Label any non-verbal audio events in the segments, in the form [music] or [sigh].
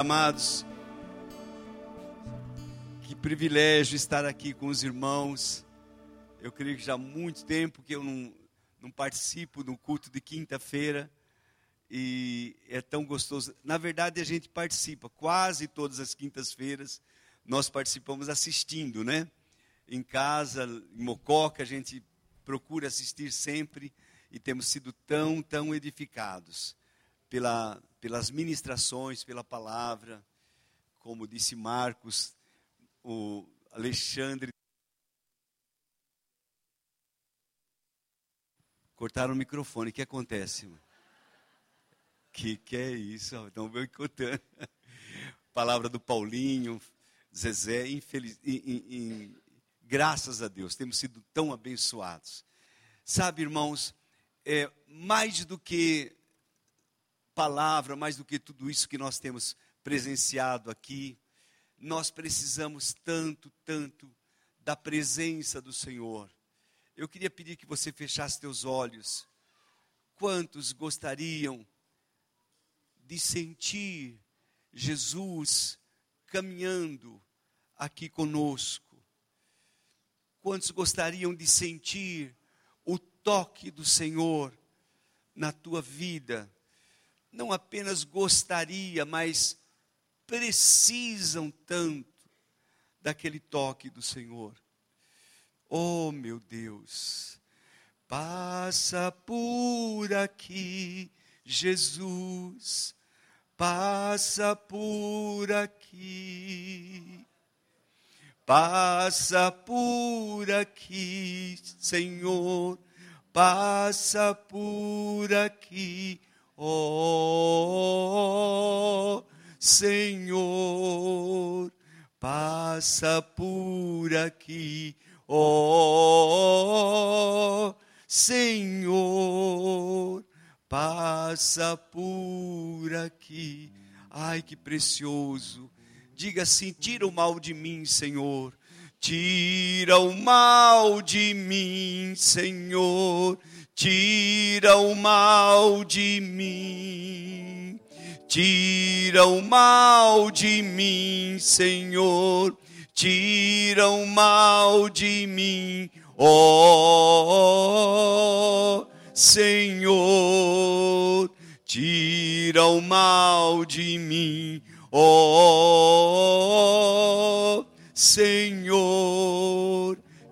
Amados, que privilégio estar aqui com os irmãos. Eu creio que já há muito tempo que eu não, não participo do culto de quinta-feira e é tão gostoso. Na verdade, a gente participa quase todas as quintas-feiras. Nós participamos assistindo, né? Em casa, em Mococa, a gente procura assistir sempre e temos sido tão, tão edificados pela, pelas ministrações, pela palavra. Como disse Marcos, o Alexandre. Cortaram o microfone, o que acontece? Que que é isso? Estão boicotando. Palavra do Paulinho, Zezé, infeliz, graças a Deus, temos sido tão abençoados. Sabe, irmãos, é, mais do que palavra, mais do que tudo isso que nós temos presenciado aqui, nós precisamos tanto, tanto da presença do Senhor. Eu queria pedir que você fechasse teus olhos. Quantos gostariam de sentir Jesus caminhando aqui conosco? Quantos gostariam de sentir o toque do Senhor na tua vida? Não apenas gostaria, mas precisam tanto daquele toque do Senhor. Oh, meu Deus, passa por aqui, Jesus, passa por aqui. Passa por aqui, Senhor, passa por aqui, oh Senhor, passa por aqui, ó oh, Senhor, passa por aqui. Ai, que precioso. Diga assim: tira o mal de mim, Senhor. Tira o mal de mim, Senhor. Tira o mal de mim. Tira o mal de mim, Senhor. Tira o mal de mim, ó oh, Senhor. Tira o mal de mim, ó oh, Senhor.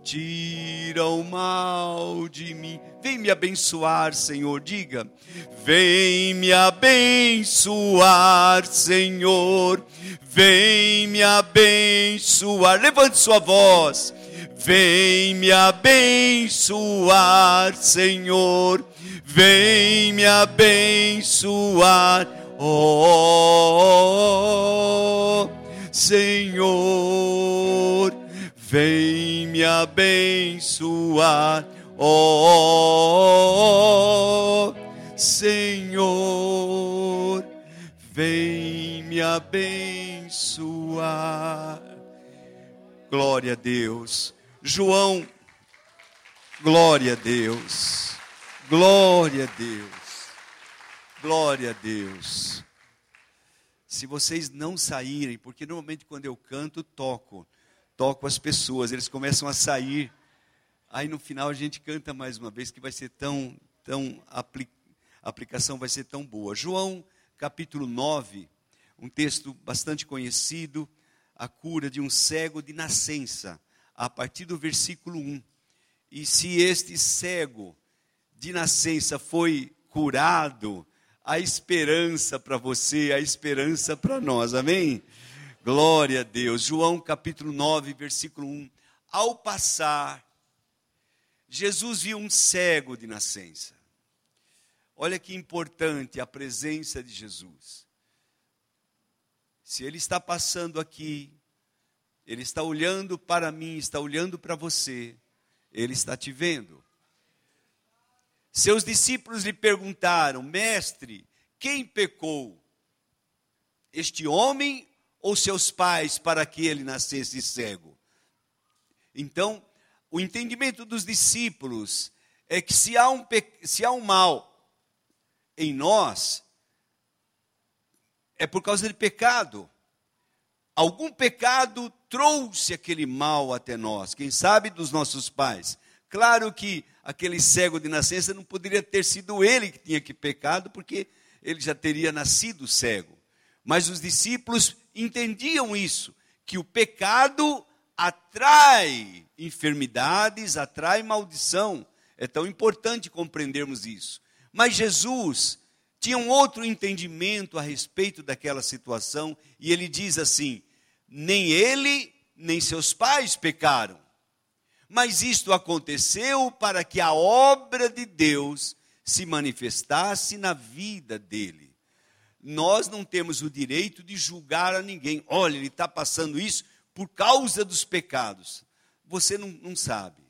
Tira o mal de mim. Vem me abençoar, Senhor. Diga Vem me abençoar, Senhor. Vem me abençoar. Levante sua voz. Vem me abençoar, Senhor. Vem me abençoar, oh Senhor. Vem me abençoar, oh Senhor, vem me abençoar. Glória a Deus. João, glória a Deus. Glória a Deus. Glória a Deus. Se vocês não saírem, porque normalmente quando eu canto, toco, toco as pessoas, eles começam a sair. Aí no final a gente canta mais uma vez que vai ser tão tão aplicado a aplicação vai ser tão boa. João, capítulo 9, um texto bastante conhecido, a cura de um cego de nascença, a partir do versículo 1. E se este cego de nascença foi curado, a esperança para você, a esperança para nós, amém? Glória a Deus. João capítulo 9, versículo 1. Ao passar, Jesus viu um cego de nascença. Olha que importante a presença de Jesus. Se Ele está passando aqui, Ele está olhando para mim, está olhando para você, Ele está te vendo. Seus discípulos lhe perguntaram: Mestre, quem pecou? Este homem ou seus pais para que ele nascesse cego? Então, o entendimento dos discípulos é que se há um, se há um mal em nós, é por causa de pecado. Algum pecado trouxe aquele mal até nós, quem sabe dos nossos pais. Claro que aquele cego de nascença não poderia ter sido ele que tinha que pecado, porque ele já teria nascido cego. Mas os discípulos entendiam isso, que o pecado atrai enfermidades, atrai maldição. É tão importante compreendermos isso. Mas Jesus tinha um outro entendimento a respeito daquela situação, e ele diz assim: nem ele, nem seus pais pecaram. Mas isto aconteceu para que a obra de Deus se manifestasse na vida dele. Nós não temos o direito de julgar a ninguém. Olha, ele está passando isso por causa dos pecados. Você não, não sabe.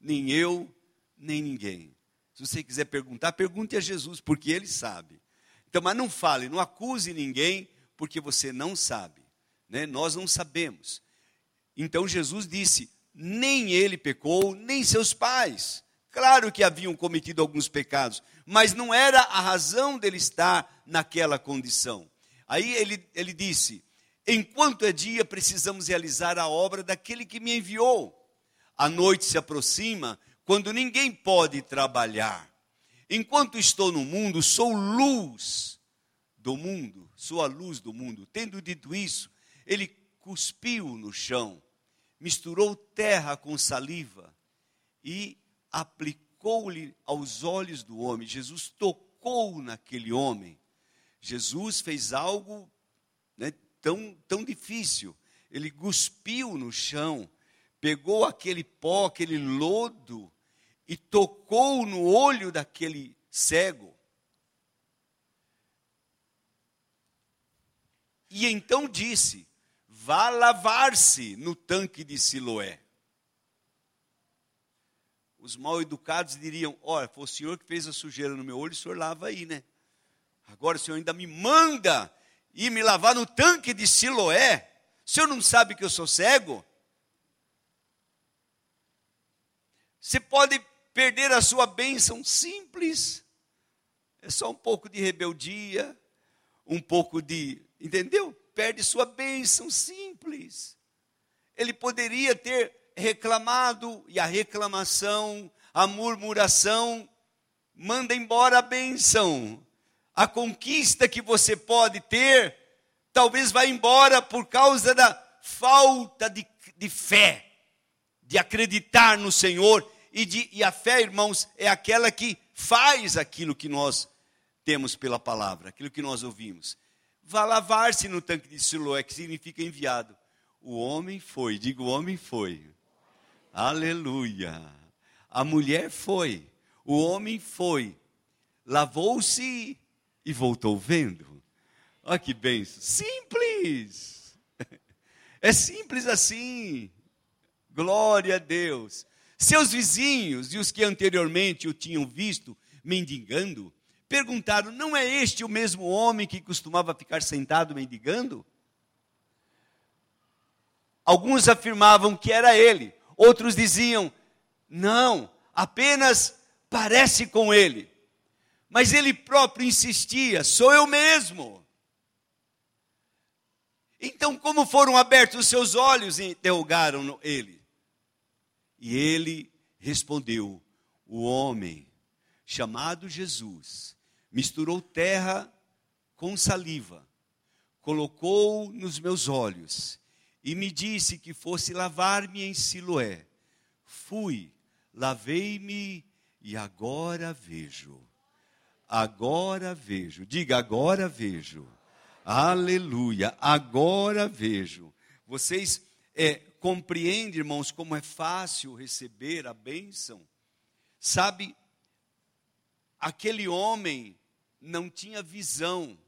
Nem eu, nem ninguém. Se você quiser perguntar, pergunte a Jesus, porque ele sabe. Então, mas não fale, não acuse ninguém, porque você não sabe. Né? Nós não sabemos. Então Jesus disse: nem ele pecou, nem seus pais. Claro que haviam cometido alguns pecados, mas não era a razão dele estar naquela condição. Aí ele, ele disse: Enquanto é dia, precisamos realizar a obra daquele que me enviou. A noite se aproxima, quando ninguém pode trabalhar. Enquanto estou no mundo, sou luz do mundo, sou a luz do mundo. Tendo dito isso, ele cuspiu no chão, misturou terra com saliva e aplicou-lhe aos olhos do homem. Jesus tocou naquele homem. Jesus fez algo né, tão, tão difícil. Ele cuspiu no chão, pegou aquele pó, aquele lodo e tocou no olho daquele cego. E então disse: Vá lavar-se no tanque de Siloé. Os mal educados diriam: Olha, foi o senhor que fez a sujeira no meu olho, o senhor lava aí, né? Agora o senhor ainda me manda ir me lavar no tanque de Siloé. O senhor não sabe que eu sou cego? Você pode perder a sua bênção simples. É só um pouco de rebeldia, um pouco de. Entendeu? Perde sua bênção simples. Ele poderia ter reclamado, e a reclamação, a murmuração, manda embora a bênção. A conquista que você pode ter, talvez vá embora por causa da falta de, de fé, de acreditar no Senhor e, de, e a fé, irmãos, é aquela que faz aquilo que nós temos pela palavra, aquilo que nós ouvimos. Vá lavar-se no tanque de Siloé, que significa enviado. O homem foi, digo, o homem foi. Aleluia. A mulher foi, o homem foi, lavou-se e voltou vendo. Olha que benção. Simples. [laughs] É simples assim. Glória a Deus. Seus vizinhos e os que anteriormente o tinham visto mendigando, perguntaram: Não é este o mesmo homem que costumava ficar sentado mendigando? Alguns afirmavam que era ele, outros diziam: Não, apenas parece com ele. Mas ele próprio insistia: Sou eu mesmo. Então, como foram abertos os seus olhos interrogaram ele? E ele respondeu: O homem chamado Jesus misturou terra com saliva, colocou nos meus olhos e me disse que fosse lavar-me em Siloé. Fui, lavei-me e agora vejo. Agora vejo. Diga, agora vejo. Aleluia. Agora vejo. Vocês é, compreende, irmãos, como é fácil receber a bênção? Sabe, aquele homem não tinha visão,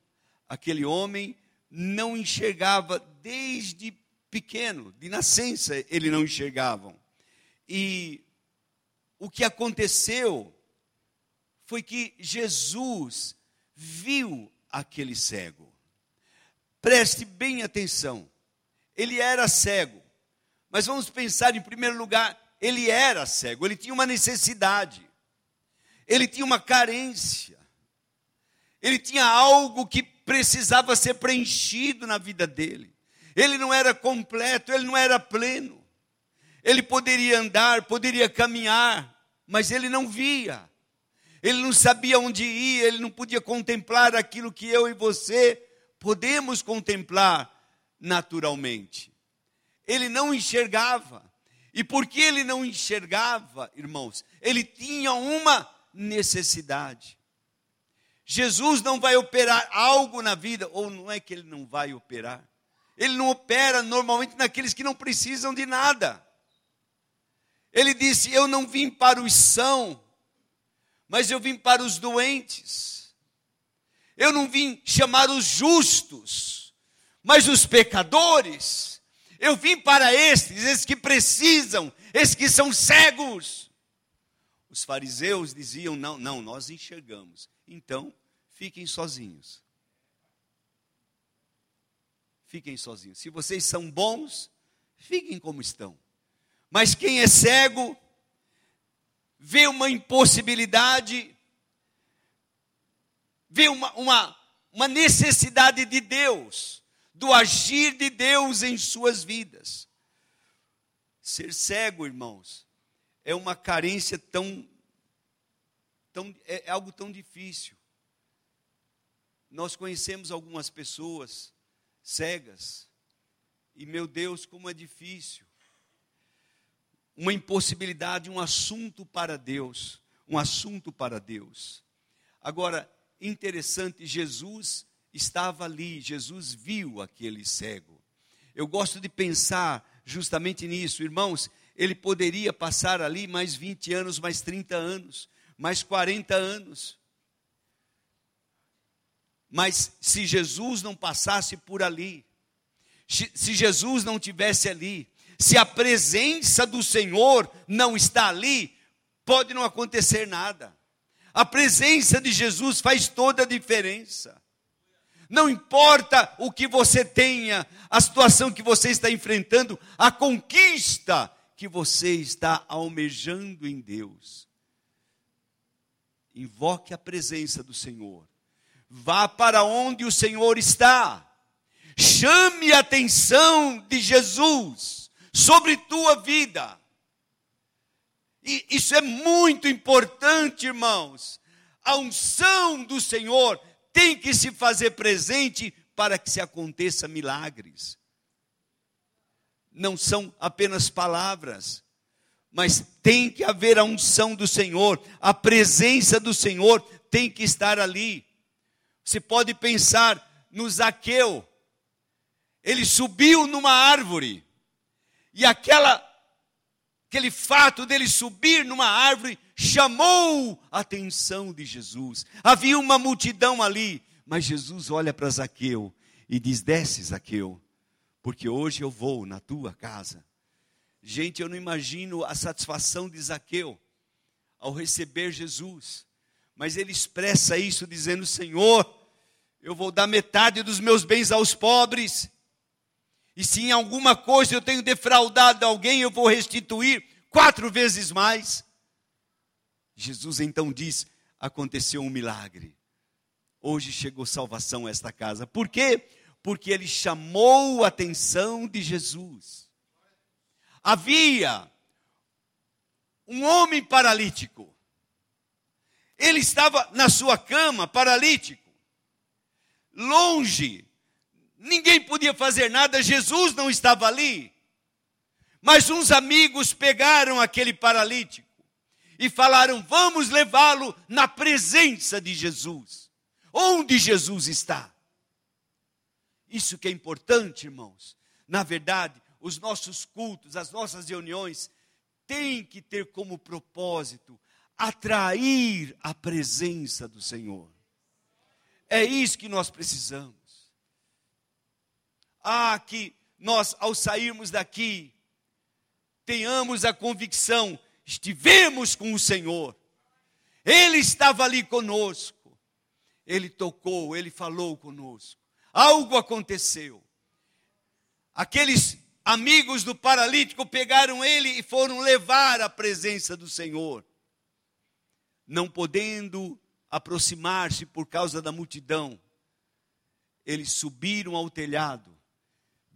aquele homem não enxergava desde pequeno, de nascença ele não enxergavam. E o que aconteceu foi que Jesus viu aquele cego. Preste bem atenção. Ele era cego. Mas vamos pensar em primeiro lugar, ele era cego, ele tinha uma necessidade, ele tinha uma carência, ele tinha algo que precisava ser preenchido na vida dele. Ele não era completo, ele não era pleno. Ele poderia andar, poderia caminhar, mas ele não via. Ele não sabia onde ir, ele não podia contemplar aquilo que eu e você podemos contemplar naturalmente. Ele não enxergava. E porque ele não enxergava, irmãos, ele tinha uma necessidade. Jesus não vai operar algo na vida, ou não é que ele não vai operar. Ele não opera normalmente naqueles que não precisam de nada. Ele disse: Eu não vim para os são, mas eu vim para os doentes. Eu não vim chamar os justos, mas os pecadores. Eu vim para estes, esses que precisam, esses que são cegos. Os fariseus diziam: Não, não, nós enxergamos. Então, fiquem sozinhos. Fiquem sozinhos. Se vocês são bons, fiquem como estão. Mas quem é cego, vê uma impossibilidade, vê uma, uma, uma necessidade de Deus, do agir de Deus em suas vidas. Ser cego, irmãos, é uma carência tão, tão é, é algo tão difícil. Nós conhecemos algumas pessoas cegas, e meu Deus, como é difícil uma impossibilidade, um assunto para Deus, um assunto para Deus. Agora, interessante, Jesus estava ali, Jesus viu aquele cego. Eu gosto de pensar justamente nisso, irmãos, ele poderia passar ali mais 20 anos, mais 30 anos, mais 40 anos. Mas se Jesus não passasse por ali, se Jesus não tivesse ali, se a presença do Senhor não está ali, pode não acontecer nada. A presença de Jesus faz toda a diferença. Não importa o que você tenha, a situação que você está enfrentando, a conquista que você está almejando em Deus. Invoque a presença do Senhor. Vá para onde o Senhor está. Chame a atenção de Jesus sobre tua vida. E isso é muito importante, irmãos. A unção do Senhor tem que se fazer presente para que se aconteça milagres. Não são apenas palavras, mas tem que haver a unção do Senhor, a presença do Senhor tem que estar ali. Você pode pensar no Zaqueu. Ele subiu numa árvore. E aquela aquele fato dele subir numa árvore chamou a atenção de Jesus. Havia uma multidão ali, mas Jesus olha para Zaqueu e diz: Desce, Zaqueu, porque hoje eu vou na tua casa. Gente, eu não imagino a satisfação de Zaqueu ao receber Jesus, mas ele expressa isso dizendo: Senhor, eu vou dar metade dos meus bens aos pobres. E se em alguma coisa eu tenho defraudado alguém, eu vou restituir quatro vezes mais. Jesus então diz: aconteceu um milagre. Hoje chegou salvação a esta casa. Por quê? Porque ele chamou a atenção de Jesus. Havia um homem paralítico. Ele estava na sua cama, paralítico, longe ninguém podia fazer nada, Jesus não estava ali. Mas uns amigos pegaram aquele paralítico e falaram: Vamos levá-lo na presença de Jesus. Onde Jesus está? Isso que é importante, irmãos. Na verdade, os nossos cultos, as nossas reuniões, têm que ter como propósito atrair a presença do Senhor. É isso que nós precisamos. Ah, que nós, ao sairmos daqui, tenhamos a convicção: estivemos com o Senhor, Ele estava ali conosco, Ele tocou, Ele falou conosco, algo aconteceu. Aqueles amigos do paralítico pegaram ele e foram levar à presença do Senhor, não podendo aproximar-se por causa da multidão eles subiram ao telhado,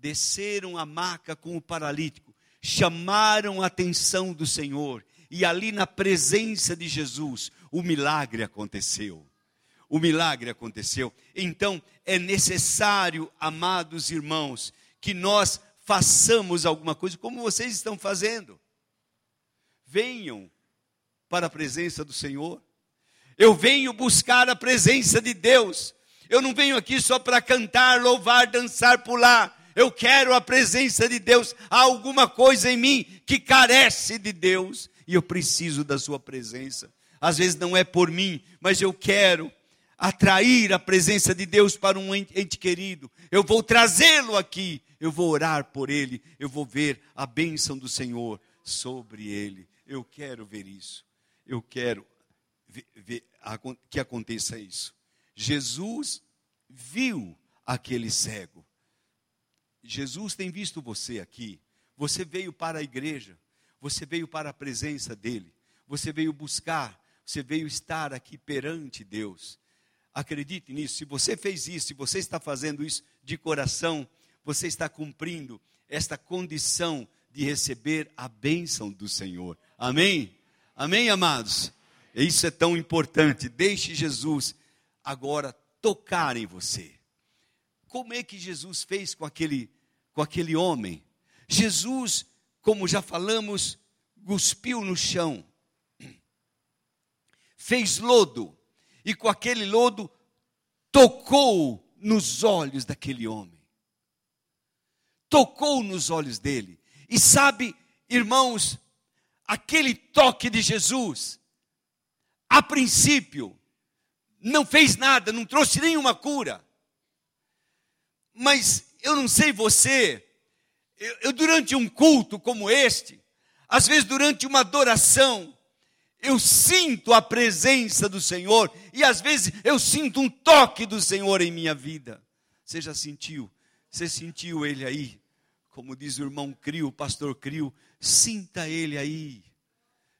desceram a maca com o paralítico, chamaram a atenção do Senhor, e ali na presença de Jesus, o milagre aconteceu. O milagre aconteceu. Então, é necessário, amados irmãos, que nós façamos alguma coisa, como vocês estão fazendo. Venham para a presença do Senhor. Eu venho buscar a presença de Deus. Eu não venho aqui só para cantar, louvar, dançar, pular. Eu quero a presença de Deus. Há alguma coisa em mim que carece de Deus e eu preciso da Sua presença. Às vezes não é por mim, mas eu quero atrair a presença de Deus para um ente querido. Eu vou trazê-lo aqui, eu vou orar por ele, eu vou ver a bênção do Senhor sobre ele. Eu quero ver isso. Eu quero ver, ver, que aconteça isso. Jesus viu aquele cego. Jesus tem visto você aqui. Você veio para a igreja. Você veio para a presença dele. Você veio buscar. Você veio estar aqui perante Deus. Acredite nisso. Se você fez isso, se você está fazendo isso de coração, você está cumprindo esta condição de receber a bênção do Senhor. Amém? Amém, amados? Isso é tão importante. Deixe Jesus agora tocar em você. Como é que Jesus fez com aquele, com aquele homem? Jesus, como já falamos, cuspiu no chão, fez lodo, e com aquele lodo tocou nos olhos daquele homem. Tocou nos olhos dele. E sabe, irmãos, aquele toque de Jesus, a princípio, não fez nada, não trouxe nenhuma cura. Mas eu não sei você, eu, eu, durante um culto como este, às vezes durante uma adoração, eu sinto a presença do Senhor e às vezes eu sinto um toque do Senhor em minha vida. Você já sentiu? Você sentiu ele aí? Como diz o irmão Crio, o pastor Crio, sinta ele aí.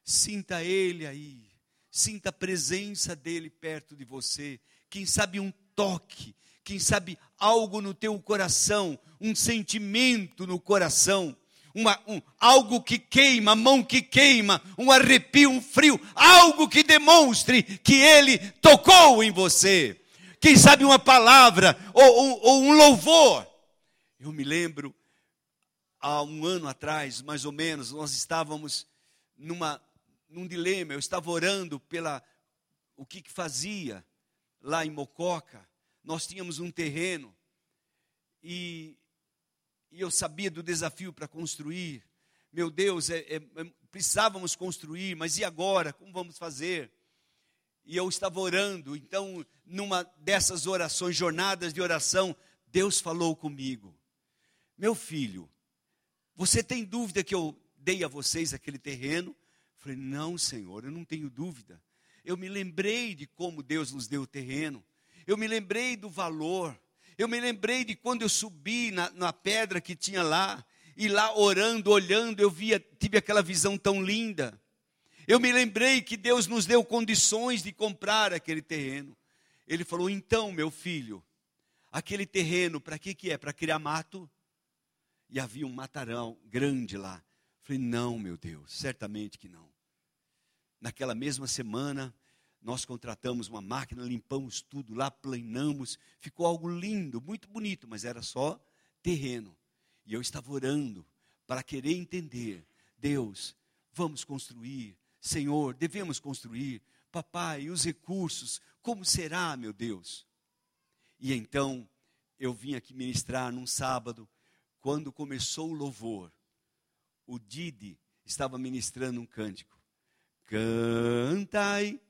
Sinta ele aí. Sinta a presença dele perto de você. Quem sabe um toque, quem sabe algo no teu coração, um sentimento no coração, uma, um, algo que queima, a mão que queima, um arrepio, um frio, algo que demonstre que ele tocou em você. Quem sabe uma palavra ou, ou, ou um louvor. Eu me lembro, há um ano atrás, mais ou menos, nós estávamos numa num dilema, eu estava orando pela o que, que fazia lá em Mococa. Nós tínhamos um terreno e, e eu sabia do desafio para construir. Meu Deus, é, é, é, precisávamos construir, mas e agora? Como vamos fazer? E eu estava orando, então, numa dessas orações, jornadas de oração, Deus falou comigo: Meu filho, você tem dúvida que eu dei a vocês aquele terreno? Falei, não, Senhor, eu não tenho dúvida. Eu me lembrei de como Deus nos deu o terreno. Eu me lembrei do valor. Eu me lembrei de quando eu subi na, na pedra que tinha lá. E lá orando, olhando, eu via, tive aquela visão tão linda. Eu me lembrei que Deus nos deu condições de comprar aquele terreno. Ele falou: então, meu filho, aquele terreno, para que, que é? Para criar mato? E havia um matarão grande lá. Falei: não, meu Deus, certamente que não. Naquela mesma semana, nós contratamos uma máquina, limpamos tudo lá, planamos, ficou algo lindo, muito bonito, mas era só terreno. E eu estava orando para querer entender: Deus, vamos construir, Senhor, devemos construir, papai, os recursos, como será, meu Deus? E então eu vim aqui ministrar num sábado, quando começou o louvor, o Didi estava ministrando um cântico. Cantai.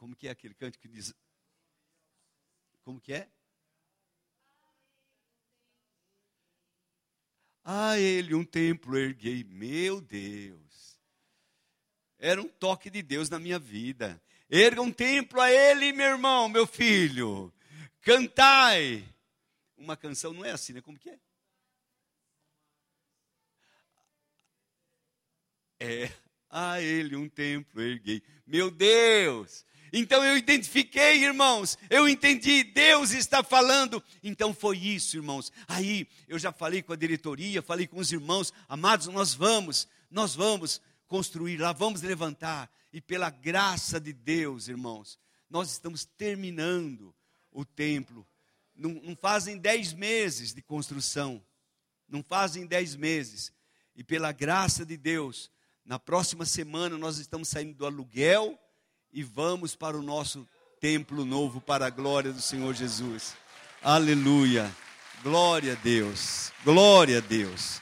Como que é aquele canto que diz? Como que é? A ele um templo erguei, meu Deus. Era um toque de Deus na minha vida. Erga um templo a ele, meu irmão, meu filho. Cantai. Uma canção não é assim, né? Como que é? É, a ele um templo erguei. Meu Deus! Então eu identifiquei, irmãos, eu entendi, Deus está falando. Então foi isso, irmãos. Aí eu já falei com a diretoria, falei com os irmãos, amados, nós vamos, nós vamos construir lá, vamos levantar. E pela graça de Deus, irmãos, nós estamos terminando o templo. Não, não fazem dez meses de construção, não fazem dez meses. E pela graça de Deus, na próxima semana nós estamos saindo do aluguel e vamos para o nosso templo novo, para a glória do Senhor Jesus. Aleluia. Glória a Deus. Glória a Deus.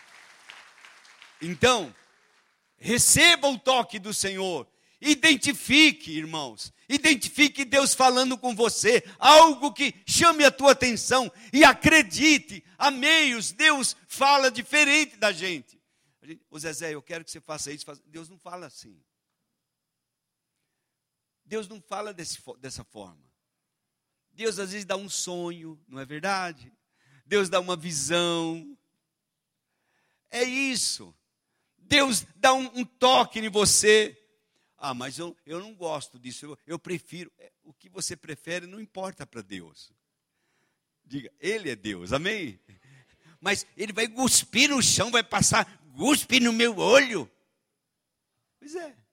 Então, receba o toque do Senhor. Identifique, irmãos. Identifique Deus falando com você, algo que chame a tua atenção e acredite. Ameios, Deus fala diferente da gente. O Zezé, eu quero que você faça isso. Deus não fala assim. Deus não fala desse, dessa forma. Deus às vezes dá um sonho, não é verdade? Deus dá uma visão. É isso. Deus dá um, um toque em você. Ah, mas eu, eu não gosto disso, eu, eu prefiro. É, o que você prefere não importa para Deus. Diga, Ele é Deus, amém? Mas Ele vai cuspir no chão, vai passar guspe no meu olho. Pois é.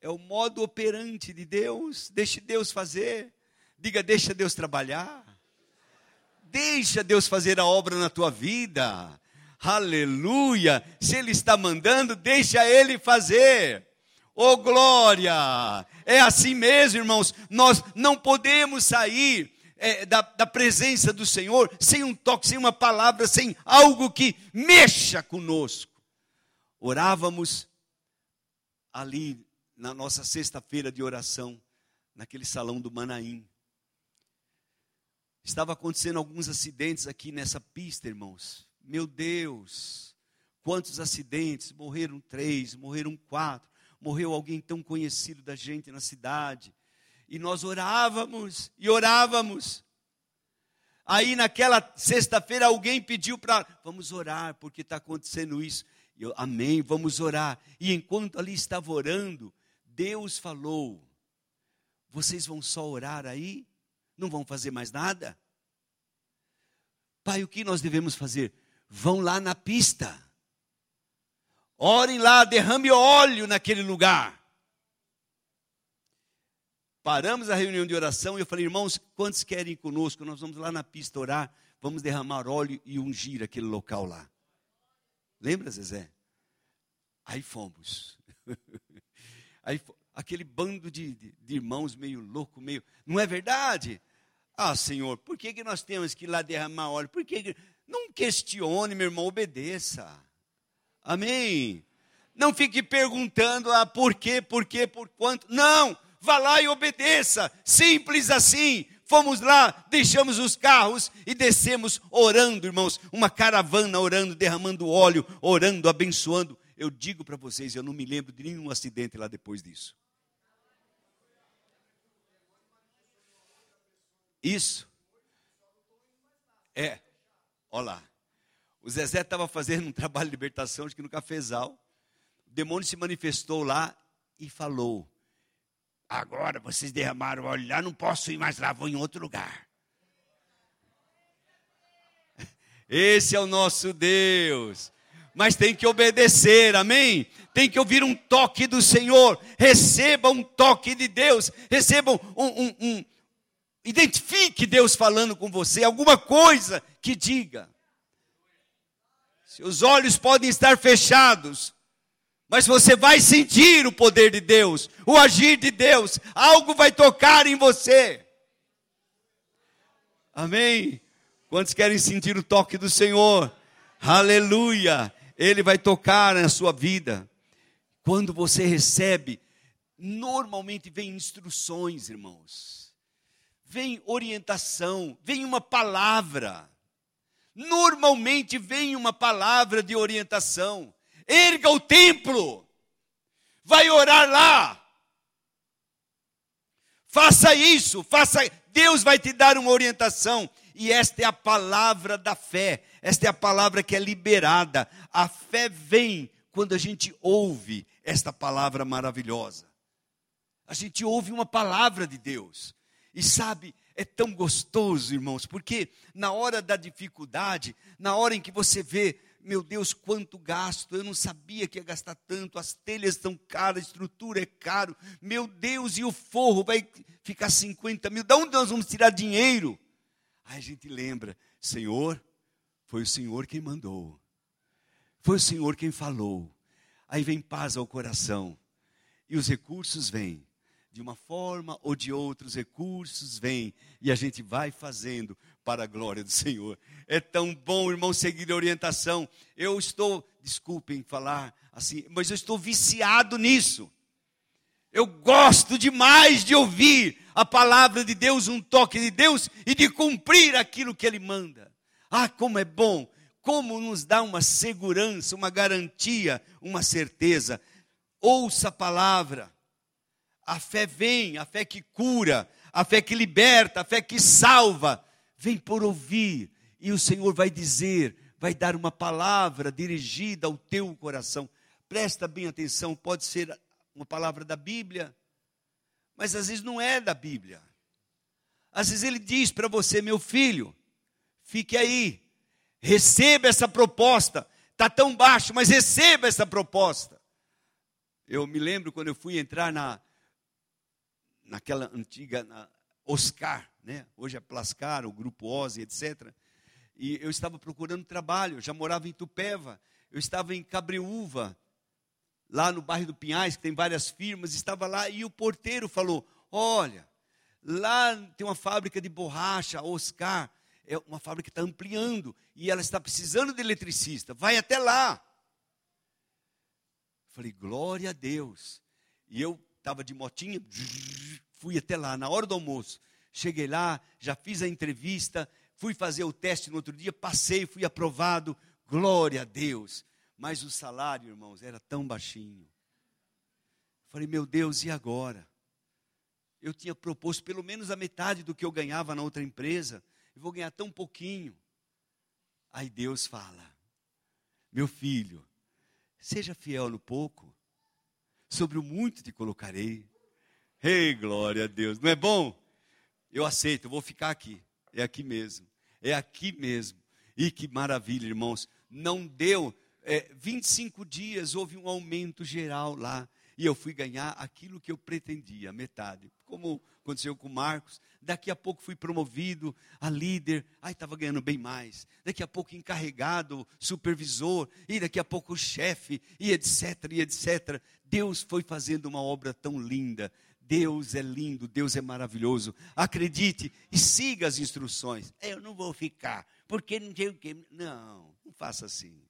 É o modo operante de Deus. Deixe Deus fazer. Diga, deixa Deus trabalhar. Deixa Deus fazer a obra na tua vida. Aleluia! Se Ele está mandando, deixa Ele fazer. Oh glória! É assim mesmo, irmãos. Nós não podemos sair é, da, da presença do Senhor sem um toque, sem uma palavra, sem algo que mexa conosco. Orávamos ali na nossa sexta-feira de oração, naquele salão do Manaim. Estava acontecendo alguns acidentes aqui nessa pista, irmãos. Meu Deus, quantos acidentes! Morreram três, morreram quatro, morreu alguém tão conhecido da gente na cidade. E nós orávamos e orávamos. Aí naquela sexta-feira alguém pediu para, vamos orar, porque está acontecendo isso. Eu, amém, vamos orar. E enquanto ali estava orando, Deus falou: vocês vão só orar aí? Não vão fazer mais nada? Pai, o que nós devemos fazer? Vão lá na pista. Orem lá, derrame óleo naquele lugar. Paramos a reunião de oração e eu falei, irmãos, quantos querem ir conosco? Nós vamos lá na pista orar, vamos derramar óleo e ungir aquele local lá. Lembra, Zezé? Aí fomos. [laughs] Aí, aquele bando de, de, de, irmãos meio louco, meio. Não é verdade? Ah, Senhor, por que, que nós temos que ir lá derramar óleo? Por que, que... Não questione, meu irmão, obedeça. Amém? Não fique perguntando ah, por quê, por quê, por quanto. Não! Vá lá e obedeça. Simples assim. Fomos lá, deixamos os carros e descemos orando, irmãos. Uma caravana orando, derramando óleo, orando, abençoando eu digo para vocês, eu não me lembro de nenhum acidente lá depois disso. Isso. É. Olha lá. O Zezé estava fazendo um trabalho de libertação, acho que no cafezal. O demônio se manifestou lá e falou: Agora vocês derramaram óleo lá, não posso ir mais lá, vou em outro lugar. [laughs] Esse é o nosso Deus mas tem que obedecer, amém? Tem que ouvir um toque do Senhor, receba um toque de Deus, receba um, um, um identifique Deus falando com você, alguma coisa que diga. Seus olhos podem estar fechados, mas você vai sentir o poder de Deus, o agir de Deus, algo vai tocar em você. Amém? Quantos querem sentir o toque do Senhor? Aleluia! Ele vai tocar na sua vida. Quando você recebe, normalmente vem instruções, irmãos. Vem orientação, vem uma palavra. Normalmente vem uma palavra de orientação. Erga o templo. Vai orar lá. Faça isso, faça. Deus vai te dar uma orientação. E esta é a palavra da fé, esta é a palavra que é liberada. A fé vem quando a gente ouve esta palavra maravilhosa. A gente ouve uma palavra de Deus. E sabe, é tão gostoso, irmãos, porque na hora da dificuldade, na hora em que você vê, meu Deus, quanto gasto, eu não sabia que ia gastar tanto, as telhas estão caras, a estrutura é caro, meu Deus, e o forro vai ficar 50 mil, de onde nós vamos tirar dinheiro? Aí a gente lembra, Senhor, foi o Senhor quem mandou, foi o Senhor quem falou, aí vem paz ao coração, e os recursos vêm, de uma forma ou de outra, os recursos vêm e a gente vai fazendo para a glória do Senhor. É tão bom, irmão, seguir a orientação. Eu estou, desculpem falar assim, mas eu estou viciado nisso. Eu gosto demais de ouvir a palavra de Deus, um toque de Deus e de cumprir aquilo que Ele manda. Ah, como é bom, como nos dá uma segurança, uma garantia, uma certeza. Ouça a palavra a fé vem, a fé que cura, a fé que liberta, a fé que salva, vem por ouvir, e o Senhor vai dizer, vai dar uma palavra dirigida ao teu coração. Presta bem atenção, pode ser uma palavra da Bíblia, mas às vezes não é da Bíblia. Às vezes ele diz para você, meu filho, fique aí, receba essa proposta. Está tão baixo, mas receba essa proposta. Eu me lembro quando eu fui entrar na, naquela antiga na Oscar, né? hoje é Plascar, o Grupo Ozzy, etc. E eu estava procurando trabalho, já morava em Tupéva, eu estava em Cabreúva, lá no bairro do Pinhais, que tem várias firmas, estava lá e o porteiro falou: Olha, lá tem uma fábrica de borracha, Oscar, é uma fábrica que está ampliando e ela está precisando de eletricista, vai até lá. Falei, glória a Deus. E eu estava de motinha, fui até lá, na hora do almoço. Cheguei lá, já fiz a entrevista, fui fazer o teste no outro dia, passei, fui aprovado, glória a Deus. Mas o salário, irmãos, era tão baixinho. Falei, meu Deus, e agora? Eu tinha proposto pelo menos a metade do que eu ganhava na outra empresa, eu vou ganhar tão pouquinho. Aí Deus fala: Meu filho, seja fiel no pouco, sobre o muito te colocarei. Ei, hey, glória a Deus. Não é bom? Eu aceito, eu vou ficar aqui. É aqui mesmo. É aqui mesmo. E que maravilha, irmãos. Não deu é, 25 dias, houve um aumento geral lá. E eu fui ganhar aquilo que eu pretendia, metade. Como aconteceu com Marcos. Daqui a pouco fui promovido a líder. Aí estava ganhando bem mais. Daqui a pouco encarregado, supervisor. E daqui a pouco chefe. E etc, e etc. Deus foi fazendo uma obra tão linda. Deus é lindo, Deus é maravilhoso. Acredite e siga as instruções. Eu não vou ficar, porque não tem o que. Não, não faça assim.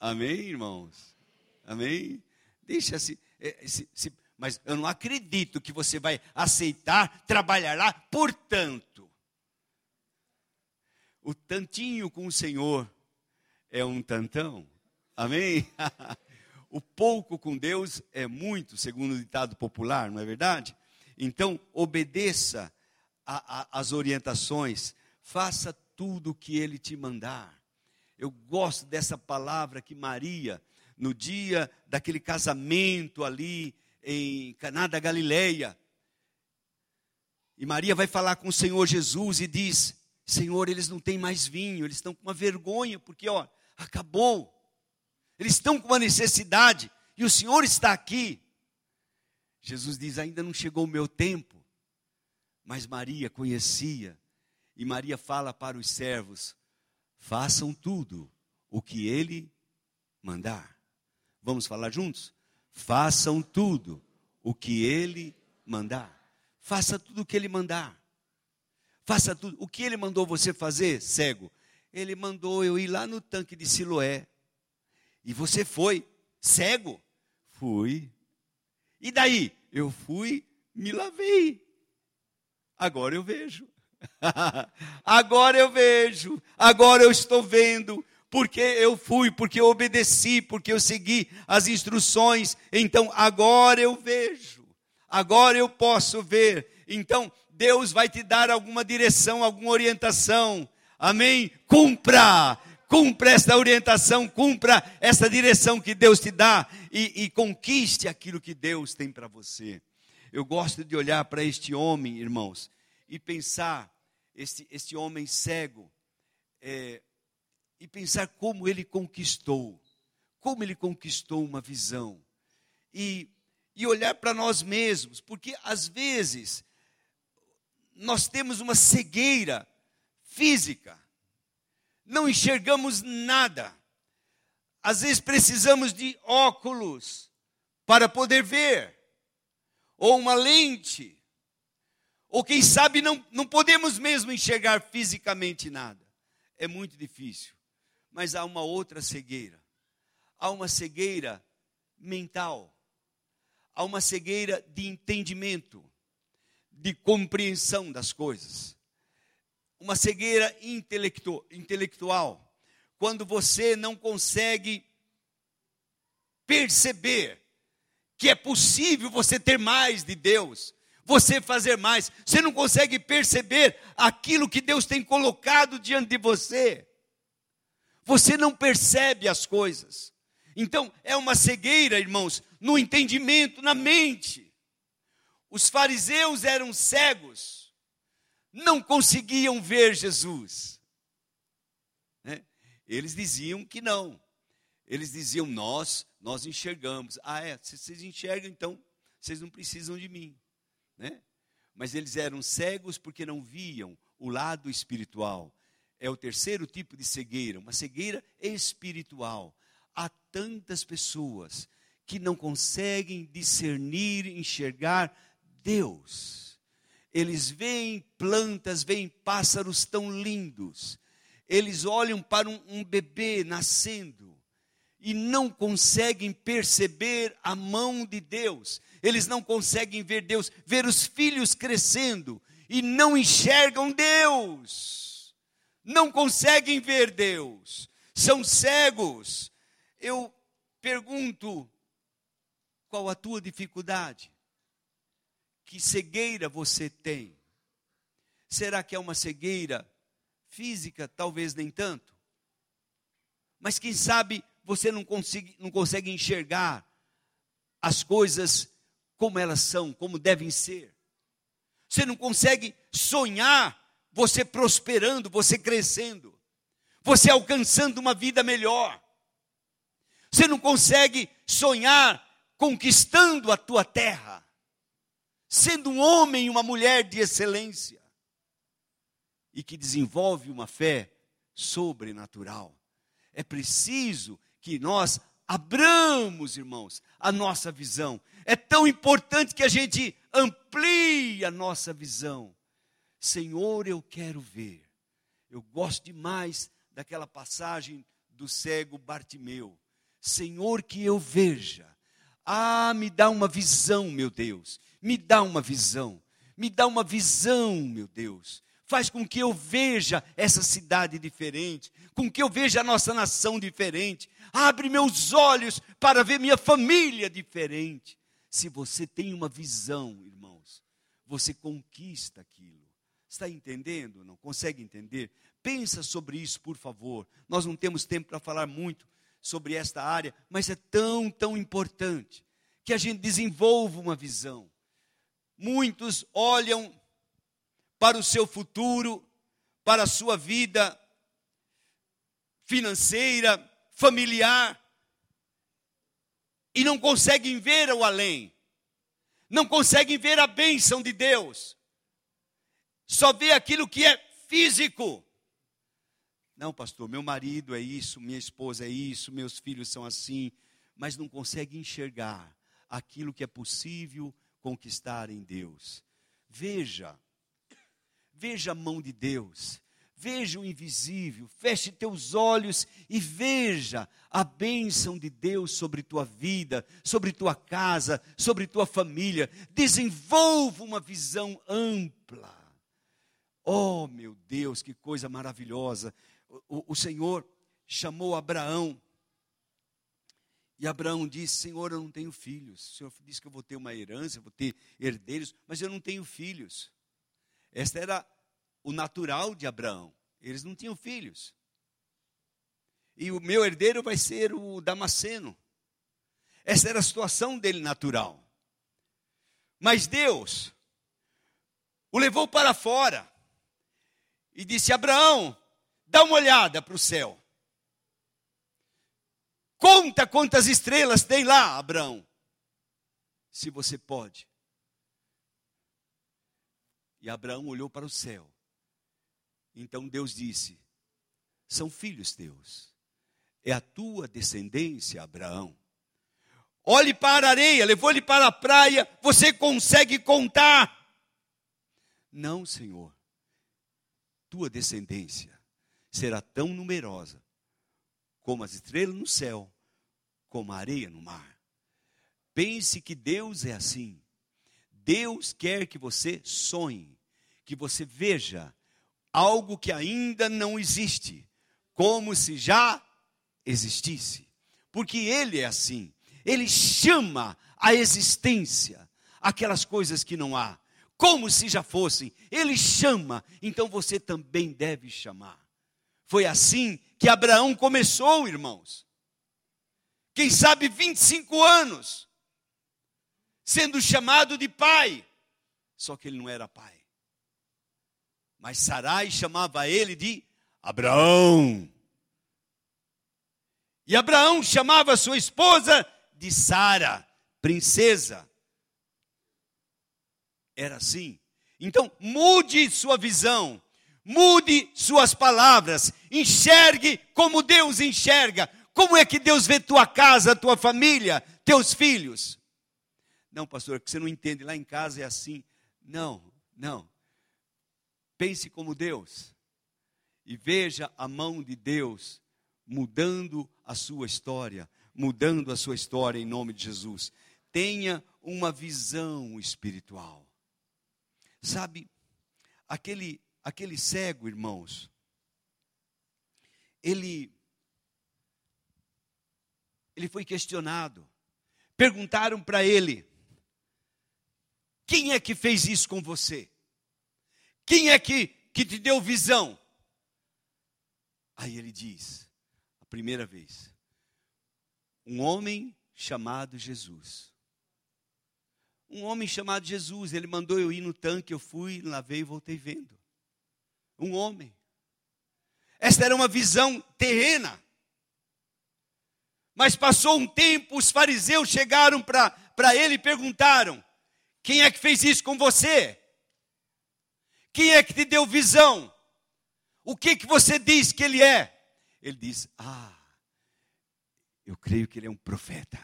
Amém, irmãos? Amém? Deixa assim. Se, se, mas eu não acredito que você vai aceitar trabalhar lá, portanto. O tantinho com o Senhor é um tantão. Amém? [laughs] o pouco com Deus é muito, segundo o ditado popular, não é verdade? Então, obedeça às orientações, faça tudo o que Ele te mandar. Eu gosto dessa palavra que Maria, no dia daquele casamento ali em Caná da Galileia, e Maria vai falar com o Senhor Jesus e diz: Senhor, eles não têm mais vinho, eles estão com uma vergonha, porque ó, acabou. Eles estão com uma necessidade e o Senhor está aqui. Jesus diz: Ainda não chegou o meu tempo. Mas Maria conhecia. E Maria fala para os servos: Façam tudo o que ele mandar. Vamos falar juntos? Façam tudo o que ele mandar. Faça tudo o que ele mandar. Faça tudo. O que ele mandou você fazer, cego? Ele mandou eu ir lá no tanque de Siloé e você foi cego? Fui. E daí? Eu fui, me lavei. Agora eu vejo. [laughs] agora eu vejo. Agora eu estou vendo. Porque eu fui, porque eu obedeci, porque eu segui as instruções. Então agora eu vejo. Agora eu posso ver. Então Deus vai te dar alguma direção, alguma orientação. Amém? Cumpra cumpra esta orientação, cumpra essa direção que Deus te dá e, e conquiste aquilo que Deus tem para você. Eu gosto de olhar para este homem, irmãos, e pensar, este, este homem cego, é, e pensar como ele conquistou, como ele conquistou uma visão. E, e olhar para nós mesmos, porque às vezes nós temos uma cegueira física, não enxergamos nada. Às vezes precisamos de óculos para poder ver, ou uma lente, ou quem sabe não, não podemos mesmo enxergar fisicamente nada. É muito difícil. Mas há uma outra cegueira. Há uma cegueira mental. Há uma cegueira de entendimento, de compreensão das coisas. Uma cegueira intelectu intelectual. Quando você não consegue perceber que é possível você ter mais de Deus, você fazer mais. Você não consegue perceber aquilo que Deus tem colocado diante de você. Você não percebe as coisas. Então, é uma cegueira, irmãos, no entendimento, na mente. Os fariseus eram cegos, não conseguiam ver Jesus. Né? Eles diziam que não. Eles diziam, nós, nós enxergamos. Ah, é, se vocês enxergam, então vocês não precisam de mim. Né? Mas eles eram cegos porque não viam o lado espiritual. É o terceiro tipo de cegueira, uma cegueira espiritual. Há tantas pessoas que não conseguem discernir, enxergar Deus. Eles veem plantas, veem pássaros tão lindos. Eles olham para um, um bebê nascendo e não conseguem perceber a mão de Deus. Eles não conseguem ver Deus, ver os filhos crescendo e não enxergam Deus. Não conseguem ver Deus. São cegos. Eu pergunto: qual a tua dificuldade? Que cegueira você tem? Será que é uma cegueira física? Talvez nem tanto. Mas quem sabe você não consegue, não consegue enxergar as coisas como elas são, como devem ser. Você não consegue sonhar você prosperando, você crescendo, você alcançando uma vida melhor. Você não consegue sonhar conquistando a tua terra, sendo um homem e uma mulher de excelência e que desenvolve uma fé sobrenatural. É preciso que nós abramos, irmãos, a nossa visão. É tão importante que a gente amplie a nossa visão. Senhor, eu quero ver. Eu gosto demais daquela passagem do cego Bartimeu. Senhor, que eu veja. Ah, me dá uma visão, meu Deus. Me dá uma visão. Me dá uma visão, meu Deus faz com que eu veja essa cidade diferente, com que eu veja a nossa nação diferente. Abre meus olhos para ver minha família diferente. Se você tem uma visão, irmãos, você conquista aquilo. Está entendendo? Não consegue entender? Pensa sobre isso, por favor. Nós não temos tempo para falar muito sobre esta área, mas é tão, tão importante que a gente desenvolva uma visão. Muitos olham para o seu futuro, para a sua vida financeira, familiar, e não conseguem ver o além, não conseguem ver a bênção de Deus, só vê aquilo que é físico. Não, pastor, meu marido é isso, minha esposa é isso, meus filhos são assim, mas não consegue enxergar aquilo que é possível conquistar em Deus. Veja, Veja a mão de Deus, veja o invisível, feche teus olhos e veja a bênção de Deus sobre tua vida, sobre tua casa, sobre tua família. Desenvolva uma visão ampla. Oh, meu Deus, que coisa maravilhosa! O, o Senhor chamou Abraão. E Abraão disse: Senhor, eu não tenho filhos. O Senhor disse que eu vou ter uma herança, vou ter herdeiros, mas eu não tenho filhos. Esta era o natural de Abraão. Eles não tinham filhos. E o meu herdeiro vai ser o Damasceno. Essa era a situação dele natural. Mas Deus o levou para fora e disse: Abraão, dá uma olhada para o céu. Conta quantas estrelas tem lá, Abraão. Se você pode. E Abraão olhou para o céu. Então Deus disse: São filhos teus. É a tua descendência, Abraão. Olhe para a areia, levou-lhe para a praia, você consegue contar? Não, Senhor. Tua descendência será tão numerosa como as estrelas no céu, como a areia no mar. Pense que Deus é assim. Deus quer que você sonhe, que você veja algo que ainda não existe, como se já existisse. Porque Ele é assim. Ele chama a existência aquelas coisas que não há, como se já fossem. Ele chama, então você também deve chamar. Foi assim que Abraão começou, irmãos. Quem sabe 25 anos, sendo chamado de pai, só que ele não era pai. Mas Sarai chamava ele de Abraão. E Abraão chamava sua esposa de Sara, princesa. Era assim. Então, mude sua visão, mude suas palavras, enxergue como Deus enxerga. Como é que Deus vê tua casa, tua família, teus filhos? Não, pastor, é que você não entende, lá em casa é assim. Não, não. Pense como Deus e veja a mão de Deus mudando a sua história, mudando a sua história em nome de Jesus. Tenha uma visão espiritual. Sabe, aquele, aquele cego, irmãos, ele, ele foi questionado. Perguntaram para ele: quem é que fez isso com você? Quem é que, que te deu visão? Aí ele diz: a primeira vez, um homem chamado Jesus. Um homem chamado Jesus, ele mandou eu ir no tanque, eu fui, lavei e voltei vendo. Um homem. Esta era uma visão terrena. Mas passou um tempo, os fariseus chegaram para ele e perguntaram: Quem é que fez isso com você? Quem é que te deu visão? O que que você diz que ele é? Ele diz: Ah, eu creio que ele é um profeta.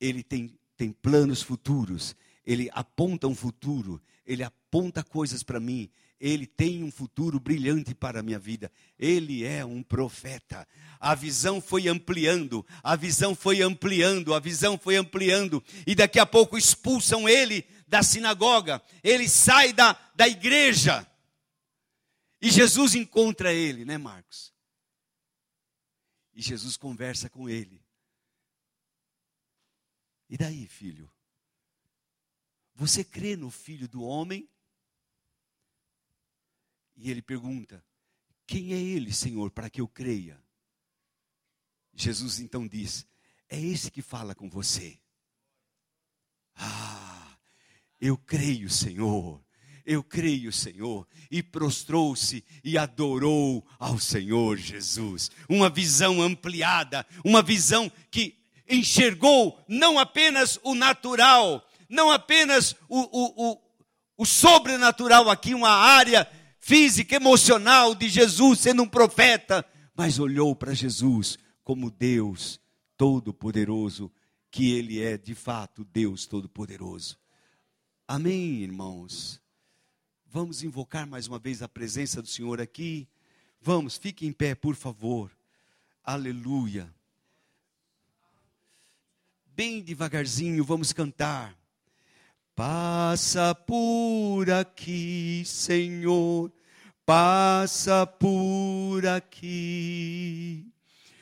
Ele tem, tem planos futuros. Ele aponta um futuro. Ele aponta coisas para mim. Ele tem um futuro brilhante para a minha vida. Ele é um profeta. A visão foi ampliando, a visão foi ampliando, a visão foi ampliando. E daqui a pouco expulsam ele da sinagoga. Ele sai da, da igreja. E Jesus encontra ele, né, Marcos? E Jesus conversa com ele. E daí, filho? Você crê no filho do homem? E ele pergunta: Quem é ele, Senhor, para que eu creia? Jesus então diz: É esse que fala com você. Ah, eu creio, Senhor eu creio, Senhor, e prostrou-se e adorou ao Senhor Jesus. Uma visão ampliada, uma visão que enxergou não apenas o natural, não apenas o, o, o, o sobrenatural aqui, uma área física, emocional de Jesus sendo um profeta, mas olhou para Jesus como Deus Todo-Poderoso, que Ele é de fato Deus Todo-Poderoso. Amém, irmãos? Vamos invocar mais uma vez a presença do Senhor aqui. Vamos, fique em pé, por favor. Aleluia. Bem devagarzinho, vamos cantar. Passa por aqui, Senhor, passa por aqui.